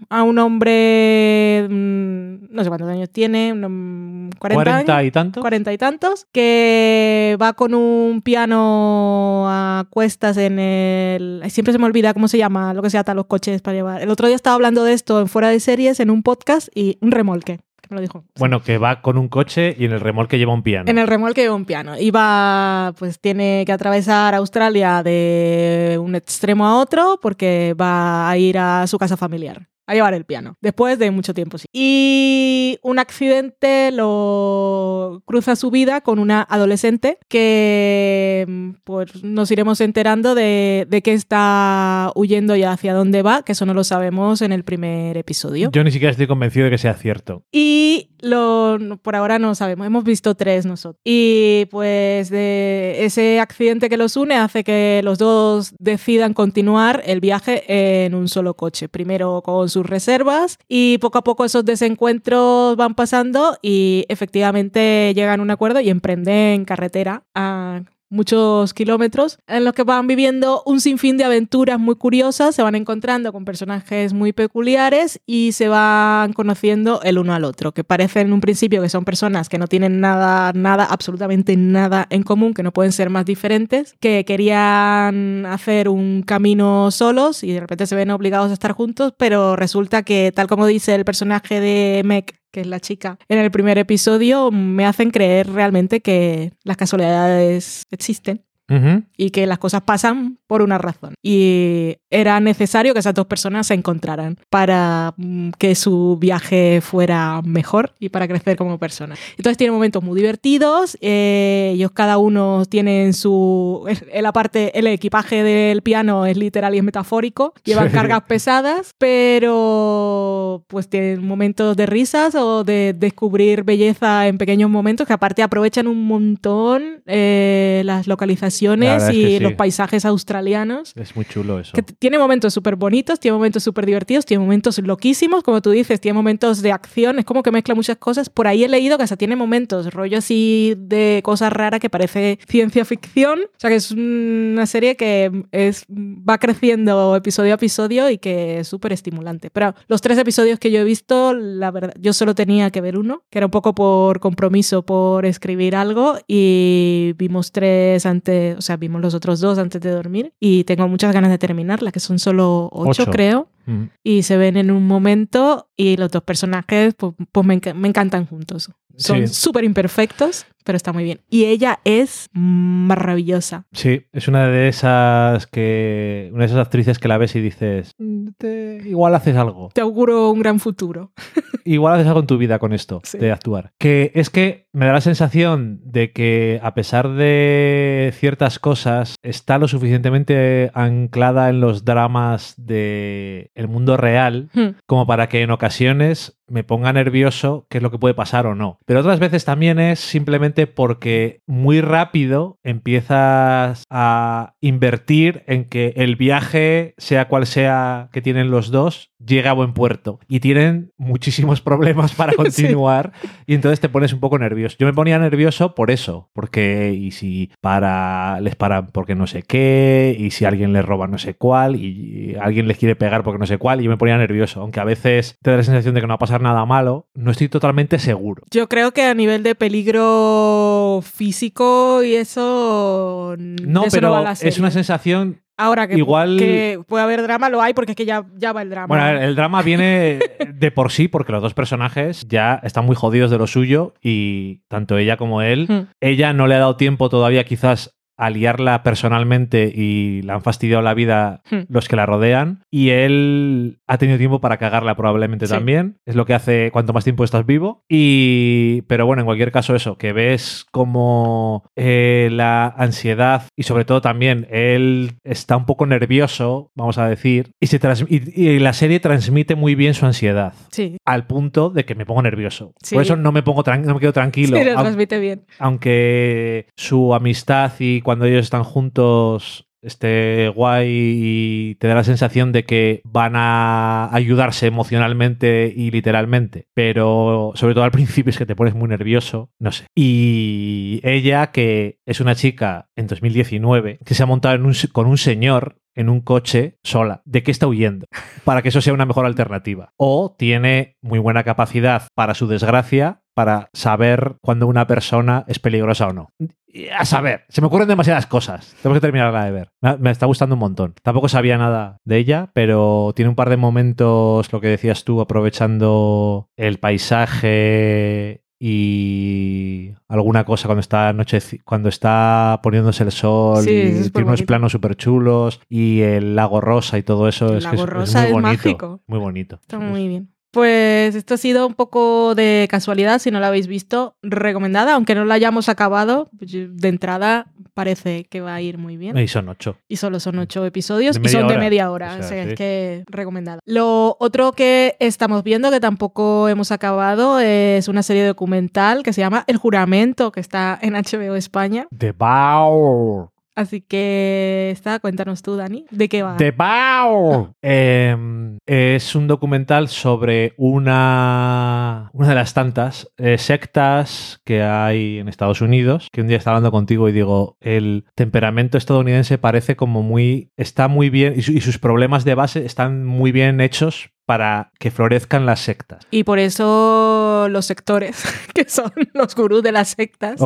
a un hombre, mm, no sé cuántos años tiene, un- 40, 40 años y tanto. cuarenta y tantos, que va con un piano a cuestas en el... Siempre se me olvida cómo se llama, lo que se ata a los coches para llevar. El otro día estaba hablando de esto en Fuera de Series, en un podcast, y un remolque. que me lo dijo. Bueno, que va con un coche y en el remolque lleva un piano. En el remolque lleva un piano. Y va, pues tiene que atravesar Australia de un extremo a otro porque va a ir a su casa familiar a llevar el piano, después de mucho tiempo. Sí. Y un accidente lo cruza su vida con una adolescente que pues nos iremos enterando de, de qué está huyendo y hacia dónde va, que eso no lo sabemos en el primer episodio. Yo ni siquiera estoy convencido de que sea cierto. Y lo, por ahora no sabemos, hemos visto tres nosotros. Y pues de ese accidente que los une hace que los dos decidan continuar el viaje en un solo coche. Primero con sus reservas y poco a poco esos desencuentros van pasando y efectivamente llegan a un acuerdo y emprenden carretera a muchos kilómetros, en los que van viviendo un sinfín de aventuras muy curiosas, se van encontrando con personajes muy peculiares y se van conociendo el uno al otro, que parecen en un principio que son personas que no tienen nada, nada, absolutamente nada en común, que no pueden ser más diferentes, que querían hacer un camino solos y de repente se ven obligados a estar juntos, pero resulta que, tal como dice el personaje de Meg que es la chica, en el primer episodio me hacen creer realmente que las casualidades existen Ujú. y que las cosas pasan por una razón. Y era necesario que esas dos personas se encontraran para mm, que su viaje fuera mejor y para crecer como personas. Entonces tiene momentos muy divertidos, eh, ellos cada uno tienen su... El, aparte, el equipaje del piano es literal y es metafórico, llevan cargas pesadas, pero pues tienen momentos de risas o de descubrir belleza en pequeños momentos que aparte aprovechan un montón eh, las La es y que sí. los paisajes australianos. Es muy chulo eso. Que tiene momentos súper bonitos, tiene momentos súper divertidos, tiene momentos loquísimos, como tú dices, tiene momentos de acción, es como que mezcla muchas cosas. Por ahí he leído que hasta tiene momentos, rollo así de cosas raras que parece ciencia ficción. O sea que es una serie que es, va creciendo episodio a episodio y que es súper estimulante. Pero los tres episodios que yo he visto, la verdad, yo solo tenía que ver uno, que era un poco por compromiso, por escribir algo, y vimos tres antes, o sea, vimos los otros dos antes de dormir, y tengo muchas ganas de terminarla, que son solo ocho, Ocho. creo, Ujú. y se ven en un momento, y los dos personajes, pues, pues me, me encantan juntos. Son Sí. súper imperfectos, pero está muy bien. Y ella es maravillosa. Sí, es una de esas que. Una de esas actrices que la ves y dices. "Mm, te- igual haces algo. Te auguro un gran futuro. Igual haces algo en tu vida con esto Sí. de actuar. Que es que me da la sensación de que a pesar de ciertas cosas, está lo suficientemente anclada en los dramas de el mundo real Hmm. como para que en ocasiones me ponga nervioso qué es lo que puede pasar o no. Pero otras veces también es simplemente porque muy rápido empiezas a invertir en que el viaje, sea cual sea que tienen los dos, llegue a buen puerto. Y tienen muchísimos problemas para Sí. continuar y entonces te pones un poco nervioso. Yo me ponía nervioso por eso, porque y si para les paran porque no sé qué, y si alguien les roba no sé cuál, y, y alguien les quiere pegar porque no sé cuál, y yo me ponía nervioso, aunque a veces te da la sensación de que no va a pasar nada malo, no estoy totalmente seguro. Yo creo que a nivel de peligro físico y eso. No, eso pero va la es una sensación. Ahora que, igual- que puede haber drama, lo hay porque es que ya, ya va el drama. Bueno, a ver, el drama viene de por sí, porque los dos personajes ya están muy jodidos de lo suyo, y tanto ella como él, Hmm. ella no le ha dado tiempo todavía quizás a liarla personalmente y le han fastidiado la vida Hmm. los que la rodean y él ha tenido tiempo para cagarla probablemente Sí. también es lo que hace cuanto más tiempo estás vivo y pero bueno en cualquier caso eso que ves como eh, la ansiedad y sobre todo también él está un poco nervioso vamos a decir y, se y- y la serie transmite muy bien su ansiedad Sí, al punto de que me pongo nervioso Sí. por eso no me pongo no me quedo tranquilo sí, lo transmite bien. aunque su amistad y cuando ellos están juntos esté guay y te da la sensación de que van a ayudarse emocionalmente y literalmente, pero sobre todo al principio es que te pones muy nervioso, no sé. Y ella, que es una chica en 2019, que se ha montado con un señor en un coche sola. ¿De qué está huyendo? Para que eso sea una mejor alternativa. O tiene muy buena capacidad, para su desgracia, para saber cuando una persona es peligrosa o no. y a saber, se me ocurren demasiadas cosas. Tengo que terminarla de ver. Me, me está gustando un montón. Tampoco sabía nada de ella, pero tiene un par de momentos, lo que decías tú, aprovechando el paisaje y alguna cosa cuando está noche cuando está poniéndose el sol Sí, y es tiene unos bonito. planos súper chulos y el lago rosa y todo eso El es, que lago es- es rosa muy es bonito mágico. muy bonito Está muy bien. Pues esto ha sido un poco de casualidad, si no la habéis visto, recomendada, aunque no la hayamos acabado, pues, de entrada parece que va a ir muy bien. y son ocho Y solo son ocho episodios y son de media hora, O o sea, sea, sí. es que recomendada. Lo otro que estamos viendo, que tampoco hemos acabado, es una serie documental que se llama El Juramento, que está en HBO España. The Bow Así que está, cuéntanos tú, Dani, ¿de qué va? The Bow Em, es un documental sobre una una de las tantas eh, sectas que hay en Estados Unidos que un día estaba hablando contigo y digo el temperamento estadounidense parece como muy está muy bien y sus problemas de base están muy bien hechos para que florezcan las sectas. Y por eso los sectores, que son los gurús de las sectas,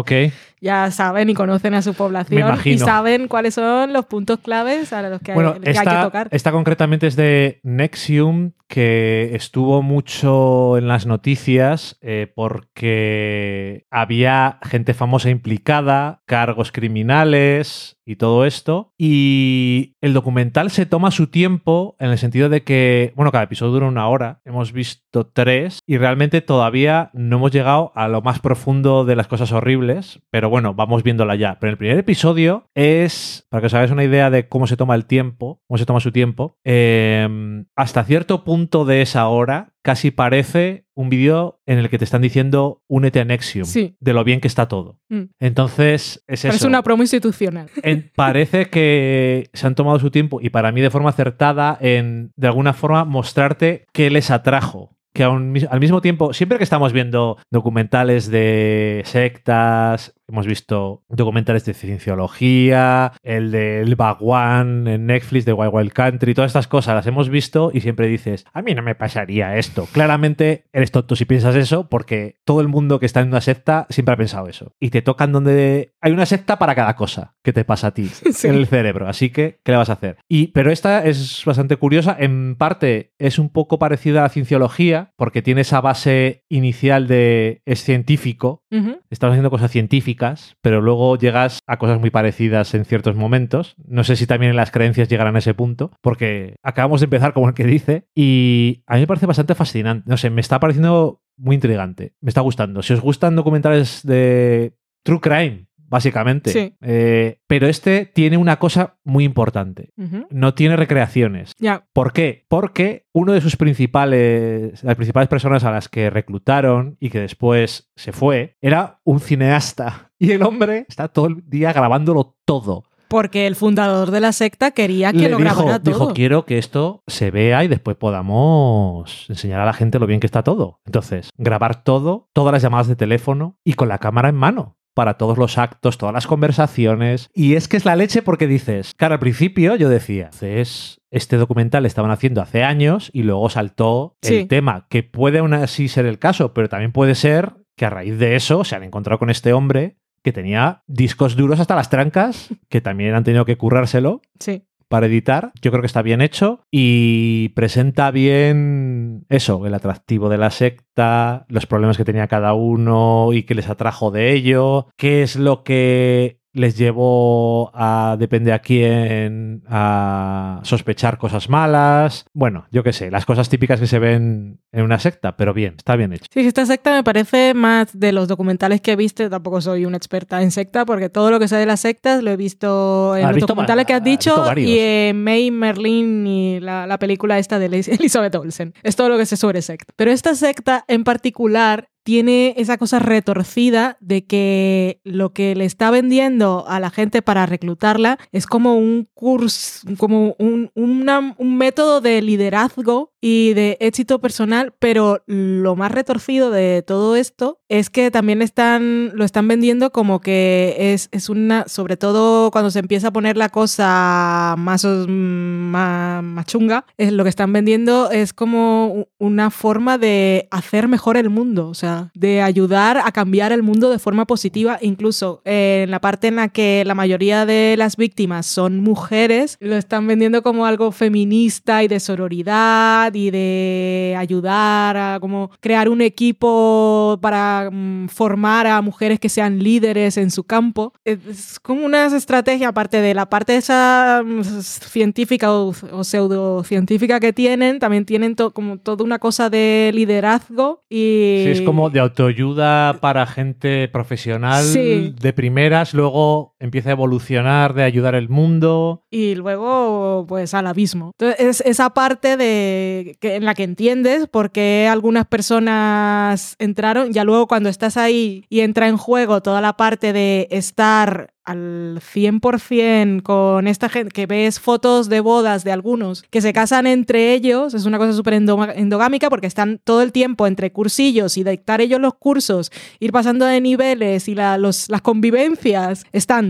ya saben y conocen a su población y saben cuáles son los puntos claves a los que, hay, Bueno, que hay que tocar. esta concretamente es de Nexium, que estuvo mucho en las noticias eh, porque había gente famosa implicada, cargos criminales y todo esto. Y el documental se toma su tiempo en el sentido de que, bueno, cada episodio dura una hora. Hemos visto tres y realmente todavía no hemos llegado a lo más profundo de las cosas horribles, pero bueno, vamos viéndola ya. Pero el primer episodio es, para que os hagáis una idea de cómo se toma el tiempo, cómo se toma su tiempo, eh, hasta cierto punto de esa hora casi parece un vídeo en el que te están diciendo únete a Nexium, Sí. de lo bien que está todo. Mm. Entonces, es es eso. una promo institucional. En- parece que se han tomado su tiempo y para mí de forma acertada en de alguna forma mostrarte qué les atrajo. Que al mismo tiempo, siempre que estamos viendo documentales de sectas, hemos visto documentales de cienciología, el del Bagwan en Netflix, de Wild Wild Country, todas estas cosas las hemos visto y siempre dices, a mí no me pasaría esto. Claramente eres tonto si piensas eso porque todo el mundo que está en una secta siempre ha pensado eso. Y te tocan donde hay una secta para cada cosa que te pasa a ti Sí. en el cerebro. Así que, ¿qué le vas a hacer? Y, pero esta es bastante curiosa. En parte es un poco parecida a la cienciología porque tiene esa base inicial de es científico, estamos haciendo cosas científicas, pero luego llegas a cosas muy parecidas en ciertos momentos. No sé si también en las creencias llegarán a ese punto, porque acabamos de empezar como el que dice, y a mí me parece bastante fascinante. No sé, me está pareciendo muy intrigante. Me está gustando. Si os gustan documentales de True Crime, básicamente. Sí. eh, pero este tiene una cosa muy importante. No tiene recreaciones. Ya. ¿Por qué? Porque uno de sus principales, las principales personas a las que reclutaron y que después se fue, era un cineasta. Y el hombre está todo el día grabándolo todo. Porque el fundador de la secta quería que Le lo dijo, grabara todo. dijo, quiero que esto se vea y después podamos enseñar a la gente lo bien que está todo. Entonces, grabar todo, todas las llamadas de teléfono y con la cámara en mano para todos los actos, todas las conversaciones. Y es que es la leche porque dices, claro, al principio yo decía, entonces este documental estaban haciendo hace años y luego saltó Sí. el tema, que puede aún así ser el caso, pero también puede ser que a raíz de eso se han encontrado con este hombre que tenía discos duros hasta las trancas, que también han tenido que currárselo Sí. para editar. Yo creo que está bien hecho y presenta bien eso, el atractivo de la secta, los problemas que tenía cada uno y qué les atrajo de ello, qué es lo que les llevó a, depende a quién, a sospechar cosas malas. Bueno, yo qué sé, las cosas típicas que se ven en una secta, pero bien, está bien hecho. Sí, esta secta me parece más de los documentales que he visto. Tampoco soy una experta en secta, porque todo lo que sé de las sectas lo he visto en Has los visto documentales que has visto dicho y en May Merlin y la, la película esta de Elizabeth Olsen. Es todo lo que sé sobre secta. Pero esta secta en particular tiene esa cosa retorcida de que lo que le está vendiendo a la gente para reclutarla es como un curso, como un, un método de liderazgo y de éxito personal, pero lo más retorcido de todo esto es que también están, lo están vendiendo como que es, es una, sobre todo cuando se empieza a poner la cosa más, más, más chunga, es lo que están vendiendo es como una forma de hacer mejor el mundo, o sea, de ayudar a cambiar el mundo de forma positiva, incluso eh, en la parte en la que la mayoría de las víctimas son mujeres, lo están vendiendo como algo feminista y de sororidad y de ayudar a como crear un equipo para mm, formar a mujeres que sean líderes en su campo. Es como una estrategia, aparte de la parte esa mm, científica o, o pseudocientífica que tienen, también tienen como toda una cosa de liderazgo y... Sí, es como de autoayuda para gente profesional Sí. de primeras, luego empieza a evolucionar de ayudar el mundo. y luego pues al abismo. Entonces es esa parte de que, en la que entiendes por qué algunas personas entraron, ya luego cuando estás ahí y entra en juego toda la parte de estar al 100% con esta gente, que ves fotos de bodas de algunos que se casan entre ellos, es una cosa súper endogámica porque están todo el tiempo entre cursillos y dictar ellos los cursos, ir pasando de niveles y las convivencias, están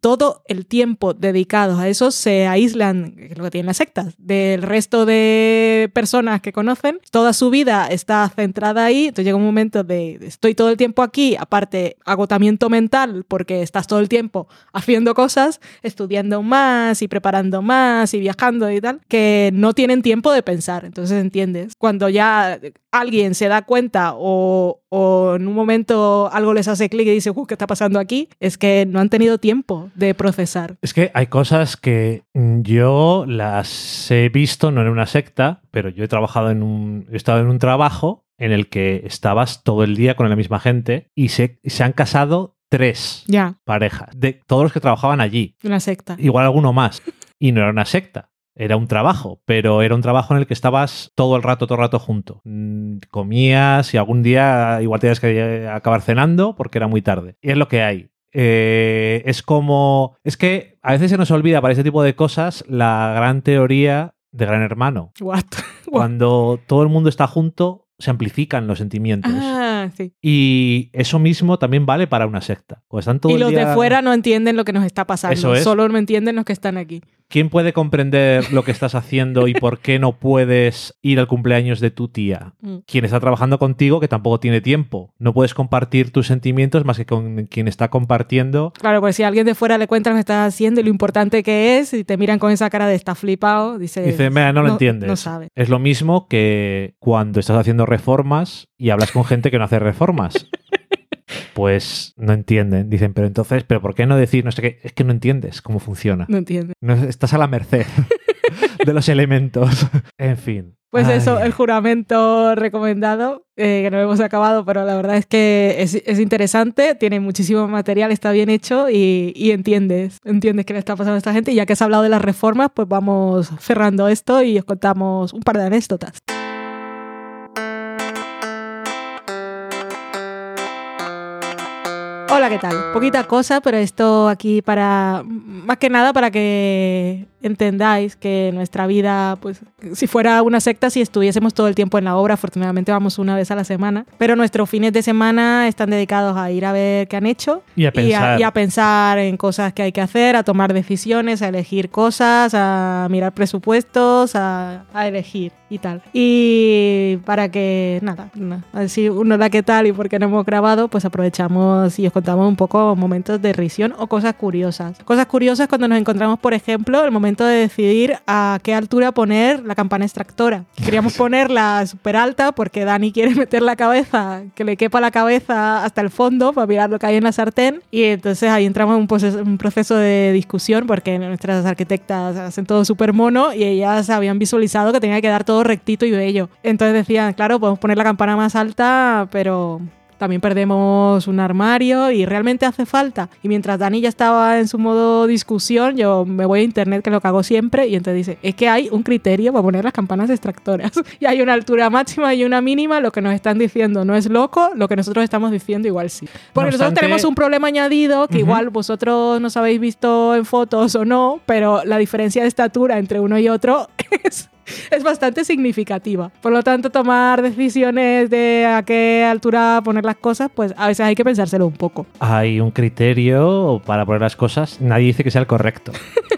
todo el tiempo dedicados a eso, se aíslan, lo que tienen las sectas, del resto de personas que conocen, toda su vida está centrada ahí, entonces llega un momento de estoy todo el tiempo aquí, aparte agotamiento mental porque estás todo el tiempo haciendo cosas, estudiando más y preparando más y viajando y tal, que no tienen tiempo de pensar. Entonces, ¿entiendes? Cuando ya alguien se da cuenta o, o en un momento algo les hace clic y dice, "Uh, ¿qué está pasando aquí? Es que no han tenido tiempo de procesar. Es que hay cosas que mm, yo las he visto, no en una secta, pero yo he trabajado en un. He estado en un trabajo en el que estabas todo el día con la misma gente y se, se han casado tres Ya, parejas de todos los que trabajaban allí. una secta. igual alguno más. Y no era una secta. Era un trabajo, pero era un trabajo en el que estabas todo el rato, todo el rato junto. Mm, Comías y algún día igual tenías que eh, acabar cenando porque era muy tarde. Y es lo que hay. Eh, es como... Es que a veces se nos olvida para ese tipo de cosas la gran teoría de Gran Hermano. What? Cuando todo el mundo está junto, se amplifican los sentimientos. Ah, sí. Y eso mismo también vale para una secta. Están todo Y los día- de fuera no entienden lo que nos está pasando. Eso es. Solo no entienden los que están aquí. ¿Quién puede comprender lo que estás haciendo y por qué no puedes ir al cumpleaños de tu tía? Mm. Quien está trabajando contigo que tampoco tiene tiempo. No puedes compartir tus sentimientos más que con quien está compartiendo. Claro, pues si a alguien de fuera le cuentas lo que estás haciendo y lo importante que es, y te miran con esa cara de está flipado, dice. Dice, mira, no lo entiendes. No sabe. Es lo mismo que cuando estás haciendo reformas y hablas con gente que no hace reformas. Pues no entienden. Dicen, pero entonces, ¿pero por qué no decir? No sé qué. Es que no entiendes cómo funciona. No entiende. No, estás a la merced de los elementos. En fin. Pues Ay. eso, el juramento recomendado, eh, que no hemos acabado, pero la verdad es que es, es interesante, tiene muchísimo material, está bien hecho y, y entiendes, entiendes qué le está pasando a esta gente. Y ya que has hablado de las reformas, pues vamos cerrando esto y os contamos un par de anécdotas. Hola, ¿qué tal? Poquita cosa, pero esto aquí para, más que nada para que entendáis que nuestra vida, pues, si fuera una secta, si estuviésemos todo el tiempo en la obra, afortunadamente vamos una vez a la semana, pero nuestros fines de semana están dedicados a ir a ver qué han hecho Y a pensar. y a pensar en cosas que hay que hacer, a tomar decisiones, a elegir cosas, a mirar presupuestos, a, a elegir y tal. Y para que, nada, na- a decir uno la qué tal y por qué no hemos grabado, pues aprovechamos y os contamos un poco momentos de risión o cosas curiosas. Cosas curiosas cuando nos encontramos, por ejemplo, el momento de decidir a qué altura poner la campana extractora. Queríamos ponerla súper alta porque Dani quiere meter la cabeza, que le quepa la cabeza hasta el fondo para mirar lo que hay en la sartén. Y entonces ahí entramos en un proceso, un proceso de discusión porque nuestras arquitectas hacen todo súper mono y ellas habían visualizado que tenía que quedar todo rectito y bello. Entonces decían, claro, podemos poner la campana más alta, pero también perdemos un armario y realmente hace falta. Y mientras Dani ya estaba en su modo discusión, yo me voy a internet, que lo cago siempre, y entonces dice, es que hay un criterio para poner las campanas extractoras. y hay una altura máxima y una mínima, lo que nos están diciendo no es loco, lo que nosotros estamos diciendo igual sí. Porque nosotros obstante- tenemos un problema añadido que igual vosotros nos habéis visto en fotos o no, pero la diferencia de estatura entre uno y otro es es bastante significativa. Por lo tanto, tomar decisiones de a qué altura poner las cosas, pues a veces hay que pensárselo un poco. Hay un criterio para poner las cosas. Nadie dice que sea el correcto.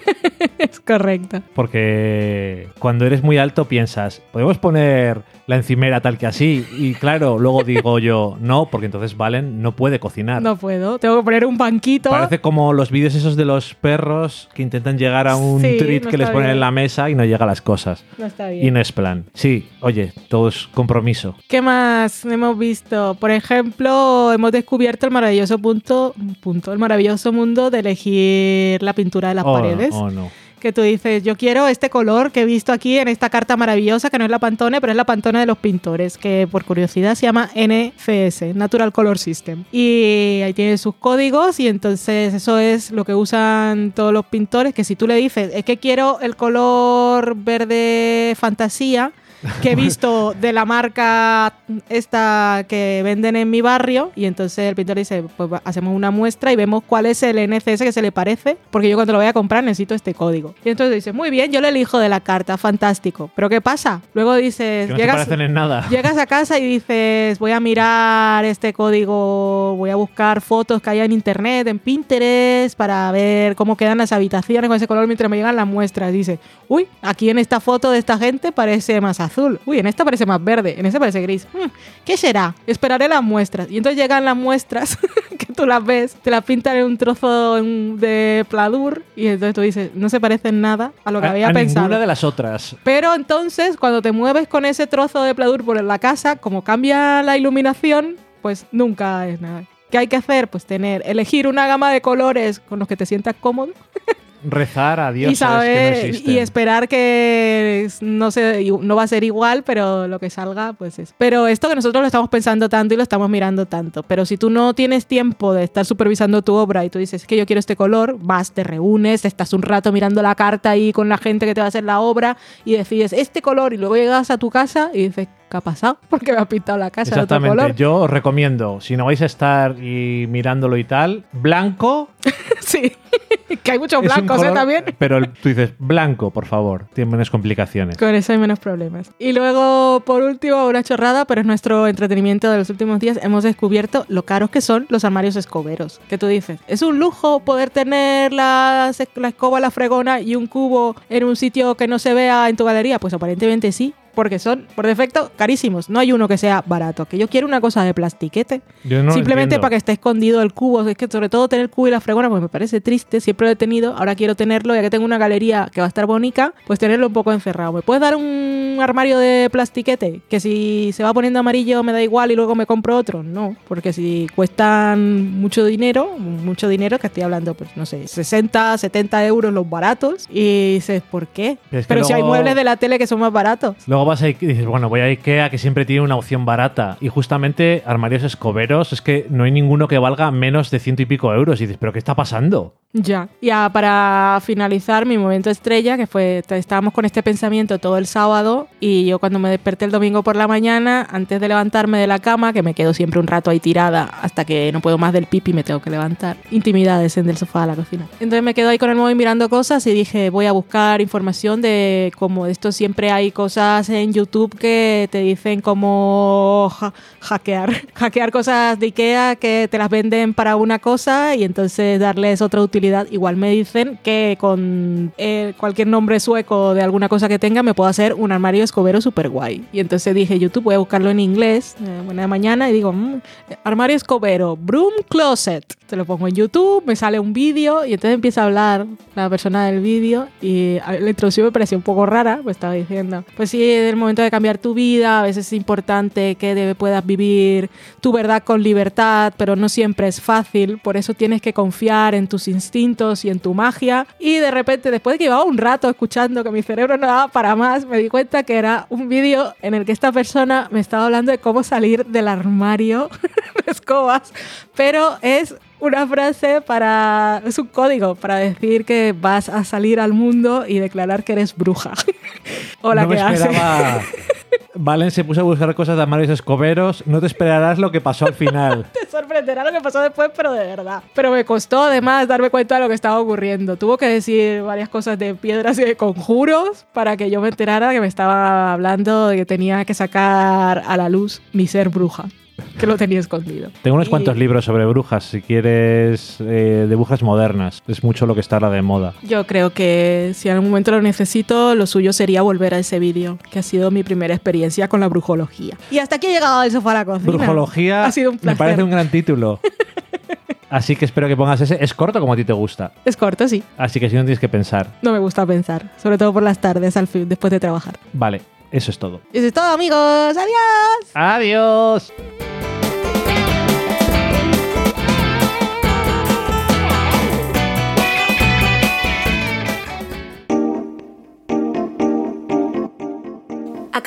es correcto. Porque cuando eres muy alto piensas, podemos poner la encimera tal que así. Y claro, luego digo yo, no, porque entonces Valen no puede cocinar. No puedo, tengo que poner un banquito. Parece como los vídeos esos de los perros que intentan llegar a un Sí, treat no que les ponen bien. en la mesa y no llega a las cosas. No está Y bien. no es plan. Sí, oye, todo es compromiso. ¿Qué más hemos visto? Por ejemplo, hemos descubierto el maravilloso punto, punto, el maravilloso mundo de elegir la pintura de las Oh, paredes. oh, no. Que tú dices, yo quiero este color que he visto aquí en esta carta maravillosa, que no es la Pantone, pero es la Pantone de los pintores, que por curiosidad se llama NCS, Natural Color System. Y ahí tiene sus códigos y entonces eso es lo que usan todos los pintores, que si tú le dices, es que quiero el color verde fantasía, que he visto de la marca esta que venden en mi barrio y entonces el pintor dice, pues hacemos una muestra y vemos cuál es el NCS que se le parece, porque yo cuando lo voy a comprar necesito este código. Y entonces dice, muy bien, yo lo elijo de la carta, fantástico. Pero ¿qué pasa? Luego dices, Que no llegas, en nada. llegas a casa y dices, voy a mirar este código, voy a buscar fotos que haya en internet, en Pinterest, para ver cómo quedan las habitaciones con ese color mientras me llegan las muestras. Dice, uy, aquí en esta foto de esta gente parece más azul, uy, en esta parece más verde, en esta parece gris. Hmm, ¿Qué será? Esperaré las muestras. Y entonces llegan las muestras, que tú las ves, te las pintan en un trozo de pladur y entonces tú dices, no se parecen nada a lo que A- había a pensado. ninguna de las otras. Pero entonces, cuando te mueves con ese trozo de pladur por la casa, como cambia la iluminación, pues nunca es nada. ¿Qué hay que hacer? Pues tener, elegir una gama de colores con los que te sientas cómodo Rezar a Dios y saber que no y esperar que no se no va a ser igual, pero lo que salga pues es. Pero esto que nosotros lo estamos pensando tanto y lo estamos mirando tanto, pero si tú no tienes tiempo de estar supervisando tu obra y tú dices que yo quiero este color, vas, te reúnes, estás un rato mirando la carta ahí con la gente que te va a hacer la obra y decides este color y luego llegas a tu casa y dices, ¿qué ha pasado? Porque me ha pintado la casa de otro Exactamente. color. Yo os recomiendo, si no vais a estar y mirándolo y tal, blanco. sí. que hay muchos blancos ¿eh? también. Pero el- tú dices, blanco, por favor. Tiene menos complicaciones. Con eso hay menos problemas. Y luego, por último, una chorrada, pero es nuestro entretenimiento de los últimos días. Hemos descubierto lo caros que son los armarios escoberos. Que tú dices, es un lujo poder tener la, la escoba, la fregona y un cubo en un sitio que no se vea en tu galería. Pues aparentemente sí. Porque son, por defecto, carísimos. No hay uno que sea barato. Que yo quiero una cosa de plastiquete. Yo no Simplemente entiendo. para que esté escondido el cubo. Es que sobre todo tener el cubo y la fregona, pues me parece triste. Siempre lo he tenido. Ahora quiero tenerlo, ya que tengo una galería que va a estar bonita, pues tenerlo un poco encerrado. ¿Me puedes dar un armario de plastiquete? Que si se va poniendo amarillo me da igual y luego me compro otro. No, porque si cuestan mucho dinero, mucho dinero, que estoy hablando, pues no sé, 60, 70 euros los baratos. Y dices, ¿por qué? Es que Pero si hay muebles de la tele que son más baratos. Luego vas a dices, bueno, voy a Ikea que siempre tiene una opción barata. Y justamente armarios escoberos es que no hay ninguno que valga menos de ciento y pico euros. Y dices, ¿pero qué está pasando? Ya. Ya para finalizar mi momento estrella, que fue, estábamos con este pensamiento todo el sábado y yo cuando me desperté el domingo por la mañana, antes de levantarme de la cama, que me quedo siempre un rato ahí tirada hasta que no puedo más del pipi me tengo que levantar. Intimidades en del sofá a la cocina. Entonces me quedo ahí con el móvil mirando cosas y dije, voy a buscar información de cómo esto siempre hay cosas en YouTube que te dicen cómo ja- hackear, hackear cosas de Ikea que te las venden para una cosa y entonces darles otra utilidad. Igual me dicen que con eh, cualquier nombre sueco de alguna cosa que tenga me puedo hacer un armario escobero súper guay. Y entonces dije, YouTube, voy a buscarlo en inglés, eh, buena mañana, y digo, mm, armario escobero, broom closet. Te lo pongo en YouTube, me sale un vídeo y entonces empieza a hablar la persona del vídeo y a- la introducción me pareció un poco rara, pues estaba diciendo, pues sí, es el momento de cambiar tu vida, a veces es importante que debe- puedas vivir tu verdad con libertad, pero no siempre es fácil, por eso tienes que confiar en tus instintos y en tu magia. Y de repente, después de que llevaba un rato escuchando que mi cerebro no daba para más, me di cuenta que era un vídeo en el que esta persona me estaba hablando de cómo salir del armario de escobas, pero es una frase para. Es un código para decir que vas a salir al mundo y declarar que eres bruja. Hola, no me ¿qué haces? esperaba. Valen se puso a buscar cosas de armarios escoberos. No te esperarás lo que pasó al final. Te sorprenderá lo que pasó después, pero de verdad. Pero me costó además darme cuenta de lo que estaba ocurriendo. Tuvo que decir varias cosas de piedras y de conjuros para que yo me enterara que me estaba hablando de que tenía que sacar a la luz mi ser bruja. Que lo tenía escondido. Tengo unos Y- cuantos libros sobre brujas, si quieres, eh, de brujas modernas. Es mucho lo que está ahora de moda. Yo creo que si en algún momento lo necesito, lo suyo sería volver a ese vídeo, que ha sido mi primera experiencia con la brujología. Y hasta aquí he llegado el sofá a la cocina. Brujología Ha sido un me placer. parece un gran título. Así que espero que pongas ese. Es corto como a ti te gusta. Es corto, sí. Así que si no tienes que pensar. No me gusta pensar, sobre todo por las tardes al fin, después de trabajar. Vale, eso es todo. Eso es todo, amigos. Adiós. Adiós.